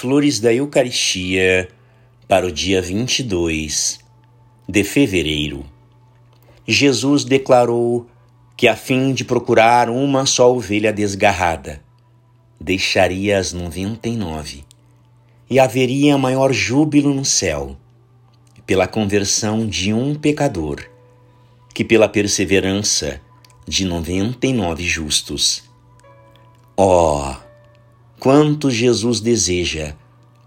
Flores da Eucaristia para o dia 22 de fevereiro. Jesus declarou que, a fim de procurar uma só ovelha desgarrada, deixaria as noventa e nove, e haveria maior júbilo no céu pela conversão de um pecador que pela perseverança de noventa e nove justos. Oh, quanto Jesus deseja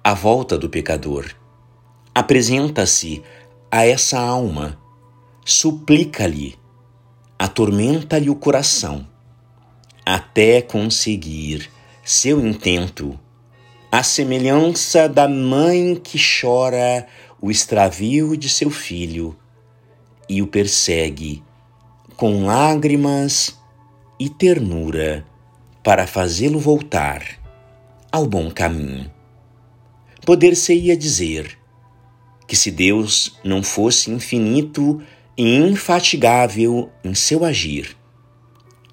a volta do pecador! Apresenta-se a essa alma, suplica-lhe, atormenta-lhe o coração, até conseguir seu intento, a semelhança da mãe que chora o extravio de seu filho e o persegue com lágrimas e ternura para fazê-lo voltar ao bom caminho. Poder-se-ia dizer que se Deus não fosse infinito e infatigável em seu agir,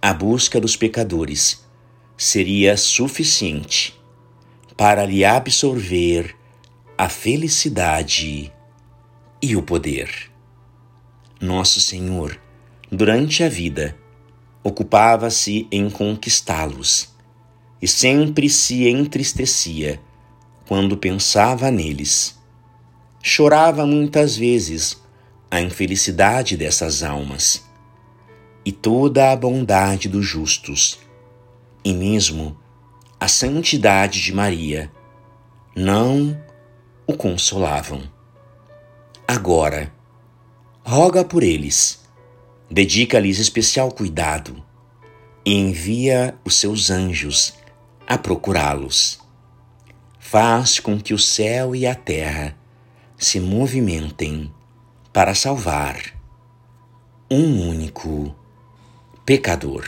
a busca dos pecadores seria suficiente para lhe absorver a felicidade e o poder. Nosso Senhor, durante a vida, ocupava-se em conquistá-los e sempre se entristecia quando pensava neles. Chorava muitas vezes a infelicidade dessas almas e toda a bondade dos justos, e mesmo a santidade de Maria, não o consolavam. Agora, roga por eles, dedica-lhes especial cuidado e envia os seus anjos a procurá-los. Faz com que o céu e a terra se movimentem para salvar um único pecador.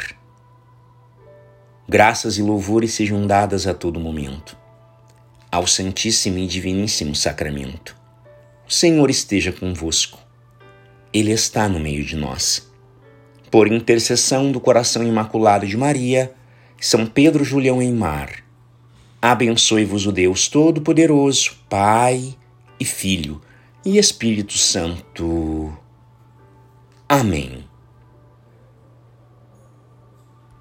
Graças e louvores sejam dadas a todo momento ao Santíssimo e Diviníssimo Sacramento. O Senhor esteja convosco. Ele está no meio de nós. Por intercessão do coração imaculado de Maria, São Pedro Julião em Mar, abençoe-vos o Deus Todo-Poderoso, Pai e Filho e Espírito Santo. Amém.